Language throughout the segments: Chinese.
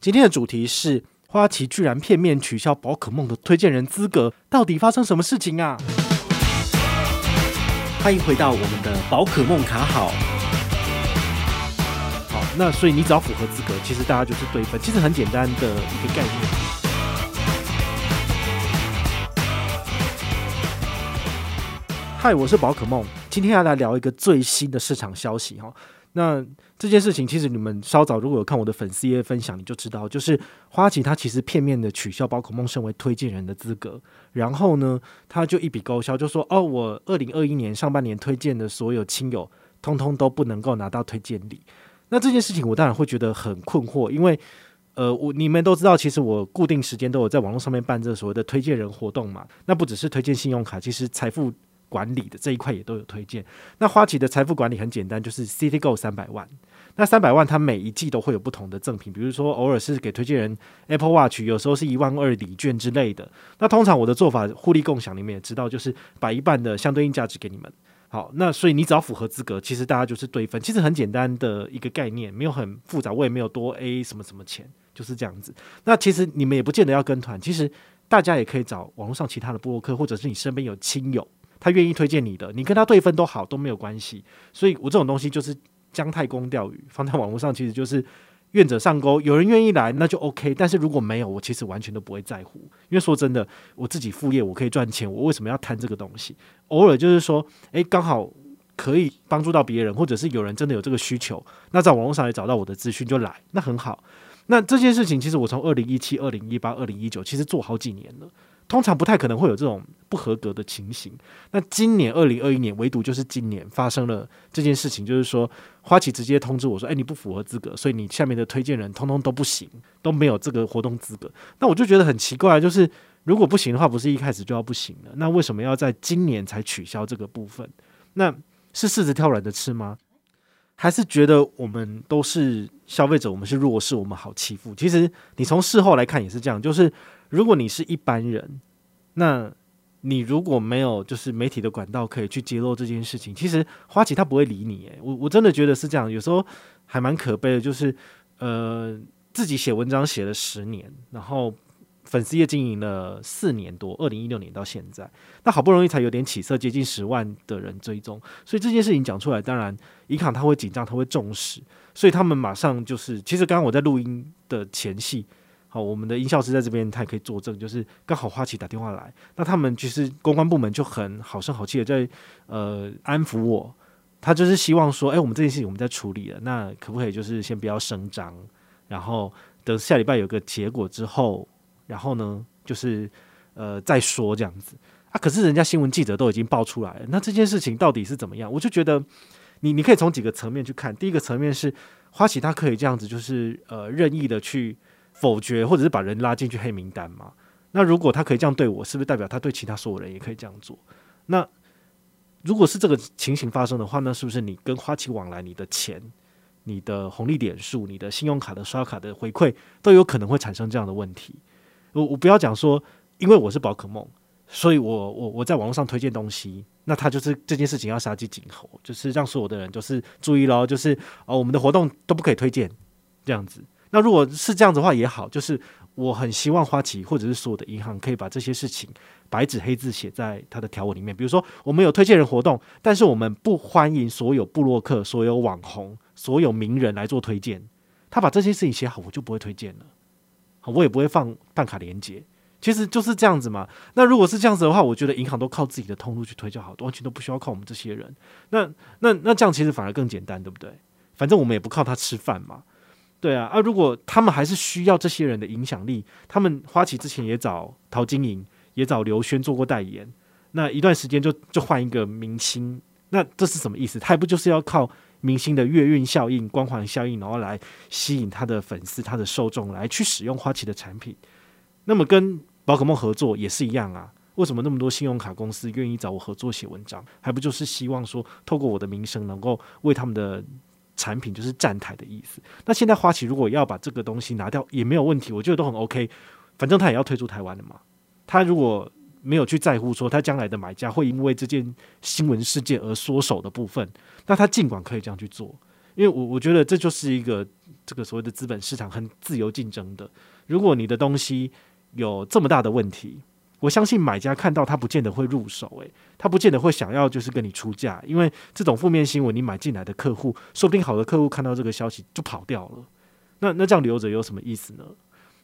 今天的主题是花旗居然片面取消宝可梦的推荐人资格，到底发生什么事情啊？欢迎回到我们的宝可梦卡好。好，那所以你只要符合资格，其实大家就是对分，其实很简单的一个概念。嗨，我是宝可梦，今天要来聊一个最新的市场消息哈。那这件事情其实你们稍早如果有看我的粉丝页分享，你就知道，就是花旗他其实片面的取消宝可梦身为推荐人的资格，然后呢，他就一笔勾销，就说哦，我二零二一年上半年推荐的所有亲友，通通都不能够拿到推荐礼。那这件事情我当然会觉得很困惑，因为呃，我你们都知道，其实我固定时间都有在网络上面办这所谓的推荐人活动嘛。那不只是推荐信用卡，其实财富。管理的这一块也都有推荐。那花旗的财富管理很简单，就是 Citigo 三百万。那三百万它每一季都会有不同的赠品，比如说偶尔是给推荐人 Apple Watch，有时候是一万二礼券之类的。那通常我的做法互利共享，你们也知道，就是把一半的相对应价值给你们。好，那所以你只要符合资格，其实大家就是对分，其实很简单的一个概念，没有很复杂，我也没有多 A 什么什么钱，就是这样子。那其实你们也不见得要跟团，其实大家也可以找网络上其他的播客，或者是你身边有亲友。他愿意推荐你的，你跟他对分都好，都没有关系。所以我这种东西就是姜太公钓鱼，放在网络上其实就是愿者上钩。有人愿意来，那就 OK。但是如果没有，我其实完全都不会在乎。因为说真的，我自己副业我可以赚钱，我为什么要贪这个东西？偶尔就是说，诶，刚好可以帮助到别人，或者是有人真的有这个需求，那在网络上也找到我的资讯就来，那很好。那这件事情其实我从二零一七、二零一八、二零一九，其实做好几年了。通常不太可能会有这种不合格的情形。那今年二零二一年，唯独就是今年发生了这件事情，就是说花旗直接通知我说：“哎，你不符合资格，所以你下面的推荐人通通都不行，都没有这个活动资格。”那我就觉得很奇怪，就是如果不行的话，不是一开始就要不行了？那为什么要在今年才取消这个部分？那是柿子挑软的吃吗？还是觉得我们都是消费者，我们是弱势，我们好欺负？其实你从事后来看也是这样，就是。如果你是一般人，那你如果没有就是媒体的管道可以去揭露这件事情，其实花旗他不会理你。诶，我我真的觉得是这样，有时候还蛮可悲的，就是呃自己写文章写了十年，然后粉丝页经营了四年多，二零一六年到现在，那好不容易才有点起色，接近十万的人追踪，所以这件事情讲出来，当然银行他会紧张，他会重视，所以他们马上就是，其实刚刚我在录音的前戏。好，我们的音效师在这边，他也可以作证，就是刚好花旗打电话来，那他们其实公关部门就很好声好气的在呃安抚我，他就是希望说，哎，我们这件事情我们在处理了，那可不可以就是先不要声张，然后等下礼拜有个结果之后，然后呢就是呃再说这样子啊，可是人家新闻记者都已经爆出来了，那这件事情到底是怎么样？我就觉得你你可以从几个层面去看，第一个层面是花旗他可以这样子，就是呃任意的去。否决，或者是把人拉进去黑名单嘛？那如果他可以这样对我，是不是代表他对其他所有人也可以这样做？那如果是这个情形发生的话，那是不是你跟花旗往来，你的钱、你的红利点数、你的信用卡的刷卡的回馈，都有可能会产生这样的问题？我我不要讲说，因为我是宝可梦，所以我我我在网络上推荐东西，那他就是这件事情要杀鸡儆猴，就是让所有的人就是注意咯，就是哦，我们的活动都不可以推荐这样子。那如果是这样子的话也好，就是我很希望花旗或者是所有的银行可以把这些事情白纸黑字写在它的条文里面。比如说，我们有推荐人活动，但是我们不欢迎所有部落客、所有网红、所有名人来做推荐。他把这些事情写好，我就不会推荐了。好，我也不会放办卡连接。其实就是这样子嘛。那如果是这样子的话，我觉得银行都靠自己的通路去推就好，完全都不需要靠我们这些人。那那那这样其实反而更简单，对不对？反正我们也不靠他吃饭嘛。对啊，啊，如果他们还是需要这些人的影响力，他们花旗之前也找陶晶莹，也找刘轩做过代言，那一段时间就就换一个明星，那这是什么意思？他也不就是要靠明星的月运效应、光环效应，然后来吸引他的粉丝、他的受众来去使用花旗的产品？那么跟宝可梦合作也是一样啊？为什么那么多信用卡公司愿意找我合作写文章？还不就是希望说，透过我的名声，能够为他们的。产品就是站台的意思。那现在花旗如果要把这个东西拿掉也没有问题，我觉得都很 OK。反正他也要退出台湾的嘛。他如果没有去在乎说他将来的买家会因为这件新闻事件而缩手的部分，那他尽管可以这样去做。因为我我觉得这就是一个这个所谓的资本市场很自由竞争的。如果你的东西有这么大的问题，我相信买家看到他不见得会入手，诶，他不见得会想要就是跟你出价，因为这种负面新闻，你买进来的客户，说不定好的客户看到这个消息就跑掉了。那那这样留着有什么意思呢？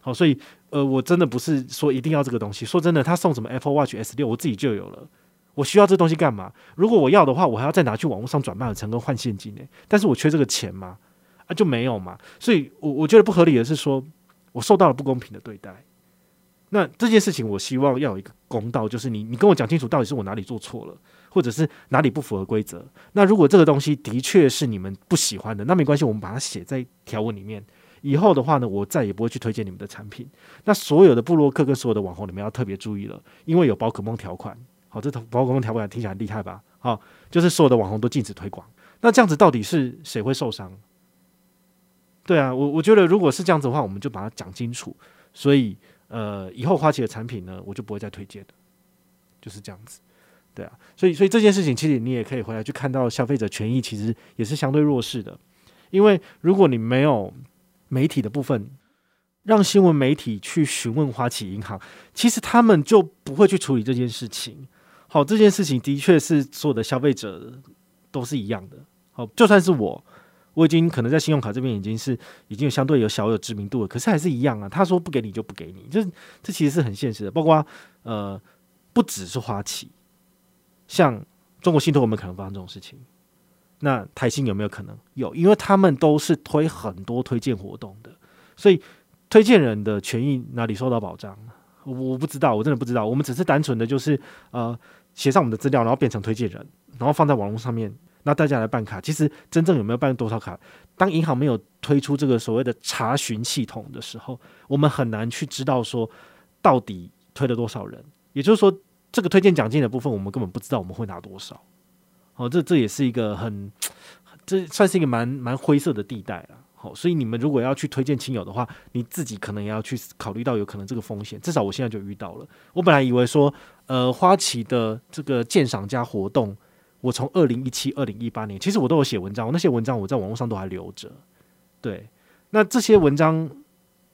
好，所以呃，我真的不是说一定要这个东西。说真的，他送什么 Apple Watch S 六，我自己就有了。我需要这东西干嘛？如果我要的话，我还要再拿去网络上转卖成功换现金呢。但是我缺这个钱吗？啊，就没有嘛。所以我我觉得不合理的是说，我受到了不公平的对待。那这件事情，我希望要有一个公道，就是你你跟我讲清楚，到底是我哪里做错了，或者是哪里不符合规则。那如果这个东西的确是你们不喜欢的，那没关系，我们把它写在条文里面。以后的话呢，我再也不会去推荐你们的产品。那所有的布洛克跟所有的网红，你们要特别注意了，因为有宝可梦条款。好，这宝可梦条款听起来很厉害吧？好，就是所有的网红都禁止推广。那这样子到底是谁会受伤？对啊，我我觉得如果是这样子的话，我们就把它讲清楚。所以呃，以后花旗的产品呢，我就不会再推荐的，就是这样子。对啊，所以所以这件事情其实你也可以回来去看到消费者权益其实也是相对弱势的，因为如果你没有。媒体的部分，让新闻媒体去询问花旗银行，其实他们就不会去处理这件事情。好，这件事情的确是所有的消费者都是一样的。好，就算是我，我已经可能在信用卡这边已经是已经有相对有小有知名度了，可是还是一样啊。他说不给你就不给你，就是这其实是很现实的。包括呃，不只是花旗，像中国信托，我们可能发生这种事情。那台新有没有可能有？因为他们都是推很多推荐活动的，所以推荐人的权益哪里受到保障？我我不知道，我真的不知道。我们只是单纯的就是呃写上我们的资料，然后变成推荐人，然后放在网络上面，那大家来办卡。其实真正有没有办多少卡？当银行没有推出这个所谓的查询系统的时候，我们很难去知道说到底推了多少人。也就是说，这个推荐奖金的部分，我们根本不知道我们会拿多少。哦，这这也是一个很，这算是一个蛮蛮灰色的地带了。好，所以你们如果要去推荐亲友的话，你自己可能也要去考虑到有可能这个风险。至少我现在就遇到了。我本来以为说，呃，花旗的这个鉴赏家活动，我从二零一七、二零一八年，其实我都有写文章，我那些文章我在网络上都还留着。对，那这些文章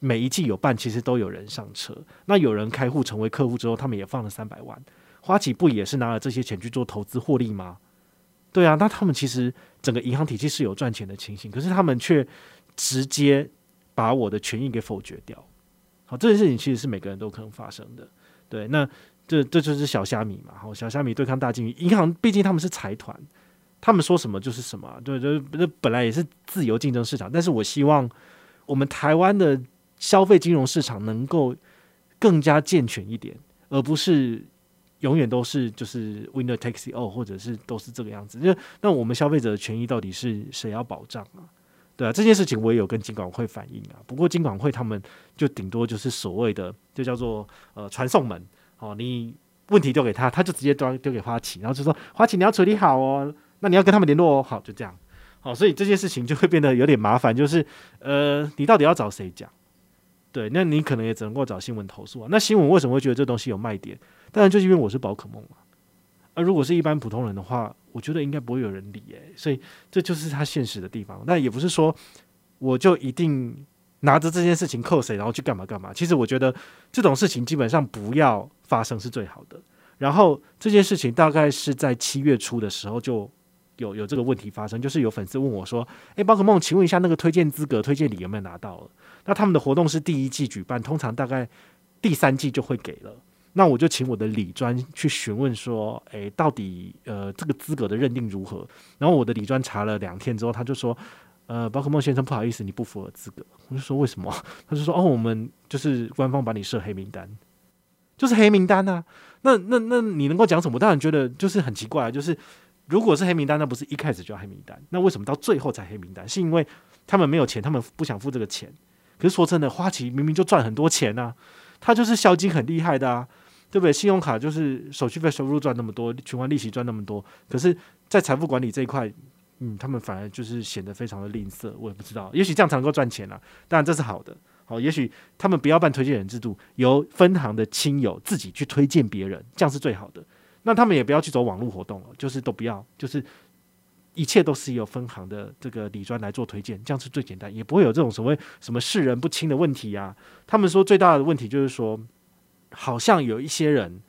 每一季有办，其实都有人上车。那有人开户成为客户之后，他们也放了三百万。花旗不也是拿了这些钱去做投资获利吗？对啊，那他们其实整个银行体系是有赚钱的情形，可是他们却直接把我的权益给否决掉。好，这件事情其实是每个人都可能发生的。对，那这这就是小虾米嘛。好，小虾米对抗大鲸鱼，银行毕竟他们是财团，他们说什么就是什么。对，这这本来也是自由竞争市场，但是我希望我们台湾的消费金融市场能够更加健全一点，而不是。永远都是就是 winner takes it all，或者是都是这个样子。那那我们消费者的权益到底是谁要保障啊？对啊，这件事情我也有跟金管会反映啊。不过金管会他们就顶多就是所谓的就叫做呃传送门哦，你问题丢给他，他就直接丢丢给花旗，然后就说花旗你要处理好哦，那你要跟他们联络哦，好就这样。好，所以这件事情就会变得有点麻烦，就是呃你到底要找谁讲？对，那你可能也只能够找新闻投诉啊。那新闻为什么会觉得这东西有卖点？当然就是因为我是宝可梦嘛。而如果是一般普通人的话，我觉得应该不会有人理诶。所以这就是他现实的地方。那也不是说我就一定拿着这件事情扣谁，然后去干嘛干嘛。其实我觉得这种事情基本上不要发生是最好的。然后这件事情大概是在七月初的时候就有有这个问题发生，就是有粉丝问我说：“诶，宝可梦，请问一下那个推荐资格、推荐礼有没有拿到了？”那他们的活动是第一季举办，通常大概第三季就会给了。那我就请我的理专去询问说，诶、到底呃这个资格的认定如何？然后我的理专查了两天之后，他就说，呃，宝可梦先生，不好意思，你不符合资格。我就说为什么？他就说，哦，我们就是官方把你设黑名单，就是黑名单啊。那那那你能够讲什么？当然觉得就是很奇怪啊，就是如果是黑名单，那不是一开始就黑名单？那为什么到最后才黑名单？是因为他们没有钱，他们不想付这个钱。可是说真的，花旗明明就赚很多钱呐、啊，他就是销金很厉害的啊，对不对？信用卡就是手续费收入赚那么多，循环利息赚那么多，可是，在财富管理这一块，嗯，他们反而就是显得非常的吝啬。我也不知道，也许这样才能够赚钱啊。当然这是好的，好，也许他们不要办推荐人制度，由分行的亲友自己去推荐别人，这样是最好的。那他们也不要去走网络活动了，就是都不要，就是一切都是由分行的这个理专来做推荐，这样是最简单，也不会有这种所谓什么识人不清的问题啊。他们说最大的问题就是说，好像有一些人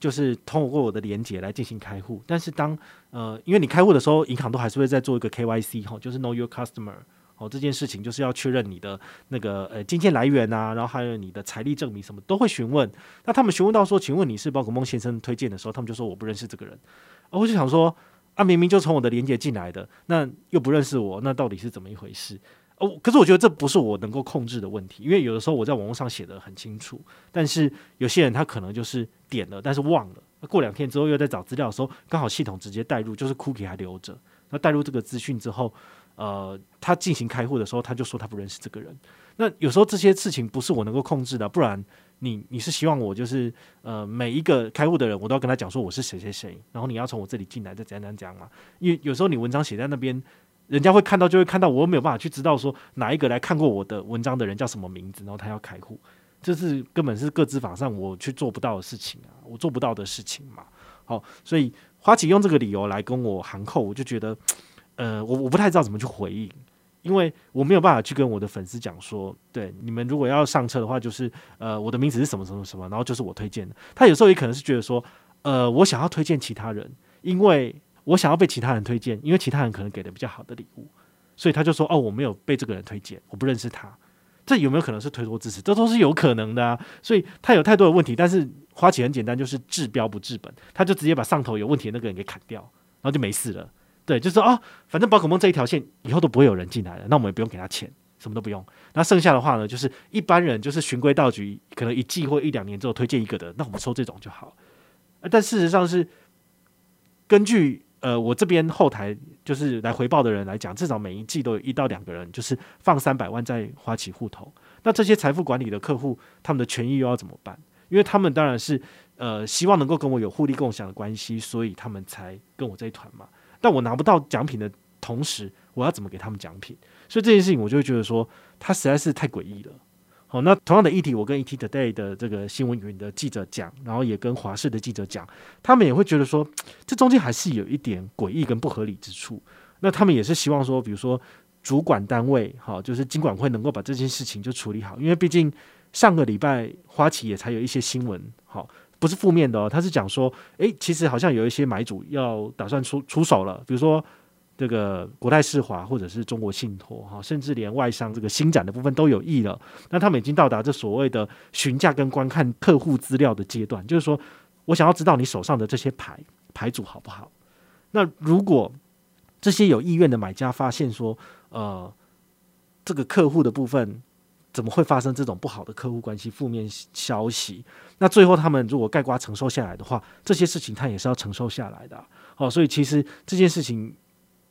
就是通过我的连接来进行开户，但是当呃，因为你开户的时候，银行都还是会再做一个 KYC 哈，就是 Know Your Customer。哦，这件事情就是要确认你的那个呃金钱来源啊，然后还有你的财力证明什么都会询问。那他们询问到说，请问你是宝可梦先生推荐的时候，他们就说我不认识这个人。我就想说啊，明明就从我的连接进来的，那又不认识我，那到底是怎么一回事？哦，可是我觉得这不是我能够控制的问题，因为有的时候我在网络上写的很清楚，但是有些人他可能就是点了，但是忘了。过两天之后又在找资料的时候，刚好系统直接带入，就是 cookie 还留着。那带入这个资讯之后。呃，他进行开户的时候，他就说他不认识这个人。那有时候这些事情不是我能够控制的，不然你你是希望我就是呃每一个开户的人，我都要跟他讲说我是谁谁谁，然后你要从我这里进来再怎样怎样讲嘛？因为有时候你文章写在那边，人家会看到就会看到，我没有办法去知道说哪一个来看过我的文章的人叫什么名字，然后他要开户，这是根本是各自法上我去做不到的事情啊，我做不到的事情嘛。好，所以花旗用这个理由来跟我函扣，我就觉得。呃，我我不太知道怎么去回应，因为我没有办法去跟我的粉丝讲说，对你们如果要上车的话，就是呃我的名字是什么什么什么，然后就是我推荐的。他有时候也可能是觉得说，呃，我想要推荐其他人，因为我想要被其他人推荐，因为其他人可能给的比较好的礼物，所以他就说，哦，我没有被这个人推荐，我不认识他。这有没有可能是推脱支持？这都是有可能的啊。所以他有太多的问题，但是花旗很简单，就是治标不治本，他就直接把上头有问题的那个人给砍掉，然后就没事了。对，就是说哦，反正宝可梦这一条线以后都不会有人进来了，那我们也不用给他钱，什么都不用。那剩下的话呢，就是一般人就是循规蹈矩，可能一季或一两年之后推荐一个的，那我们收这种就好。但事实上是根据呃我这边后台就是来回报的人来讲，至少每一季都有一到两个人就是放三百万在花旗户头。那这些财富管理的客户，他们的权益又要怎么办？因为他们当然是呃希望能够跟我有互利共享的关系，所以他们才跟我这一团嘛。但我拿不到奖品的同时，我要怎么给他们奖品？所以这件事情我就会觉得说，它实在是太诡异了。好，那同样的议题，我跟 ETtoday 的这个新闻云的记者讲，然后也跟华视的记者讲，他们也会觉得说，这中间还是有一点诡异跟不合理之处。那他们也是希望说，比如说主管单位，好，就是金管会能够把这件事情就处理好，因为毕竟上个礼拜花旗也才有一些新闻，好。不是负面的哦，他是讲说，诶，其实好像有一些买主要打算出出手了，比如说这个国泰世华或者是中国信托哈，甚至连外商这个新展的部分都有意了。那他们已经到达这所谓的询价跟观看客户资料的阶段，就是说我想要知道你手上的这些牌牌组好不好？那如果这些有意愿的买家发现说，呃，这个客户的部分。怎么会发生这种不好的客户关系、负面消息？那最后他们如果盖瓜承受下来的话，这些事情他也是要承受下来的、啊。哦，所以其实这件事情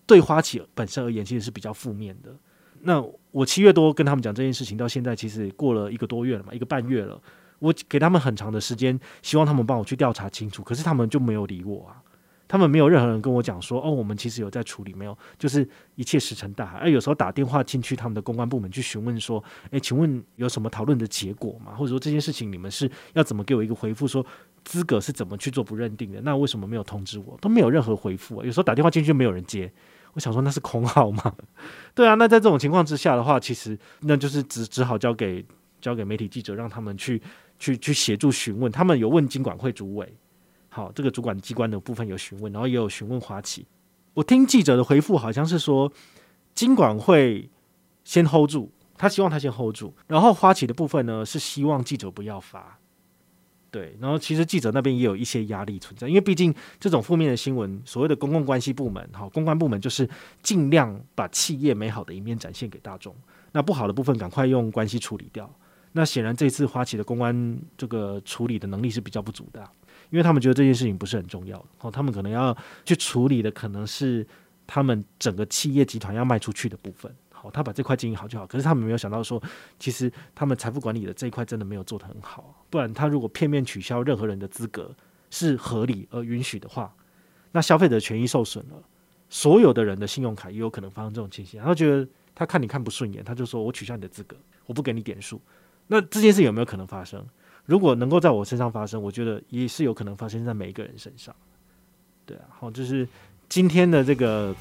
对花旗本身而言，其实是比较负面的。那我七月多跟他们讲这件事情，到现在其实过了一个多月了嘛，一个半月了。我给他们很长的时间，希望他们帮我去调查清楚，可是他们就没有理我啊。他们没有任何人跟我讲说，哦，我们其实有在处理，没有，就是一切石沉大海。而有时候打电话进去他们的公关部门去询问说，诶，请问有什么讨论的结果吗？或者说这件事情你们是要怎么给我一个回复？说资格是怎么去做不认定的？那为什么没有通知我？都没有任何回复。有时候打电话进去就没有人接，我想说那是空号吗？对啊，那在这种情况之下的话，其实那就是只只好交给交给媒体记者，让他们去去去协助询问。他们有问金管会主委。好，这个主管机关的部分有询问，然后也有询问花旗。我听记者的回复好像是说，金管会先 hold 住，他希望他先 hold 住，然后花旗的部分呢是希望记者不要发。对，然后其实记者那边也有一些压力存在，因为毕竟这种负面的新闻，所谓的公共关系部门，好，公关部门就是尽量把企业美好的一面展现给大众，那不好的部分赶快用关系处理掉。那显然这次花旗的公关这个处理的能力是比较不足的。因为他们觉得这件事情不是很重要，哦，他们可能要去处理的可能是他们整个企业集团要卖出去的部分，好，他把这块经营好就好。可是他们没有想到说，其实他们财富管理的这一块真的没有做得很好，不然他如果片面取消任何人的资格是合理而允许的话，那消费者权益受损了，所有的人的信用卡也有可能发生这种情形。他觉得他看你看不顺眼，他就说我取消你的资格，我不给你点数。那这件事有没有可能发生？如果能够在我身上发生，我觉得也是有可能发生在每一个人身上。对啊，好，就是今天的这个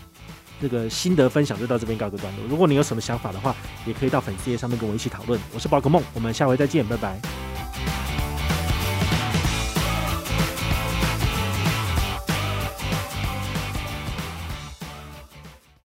这个心得分享就到这边告个段落。如果你有什么想法的话，也可以到粉丝页上面跟我一起讨论。我是宝可梦，我们下回再见，拜拜。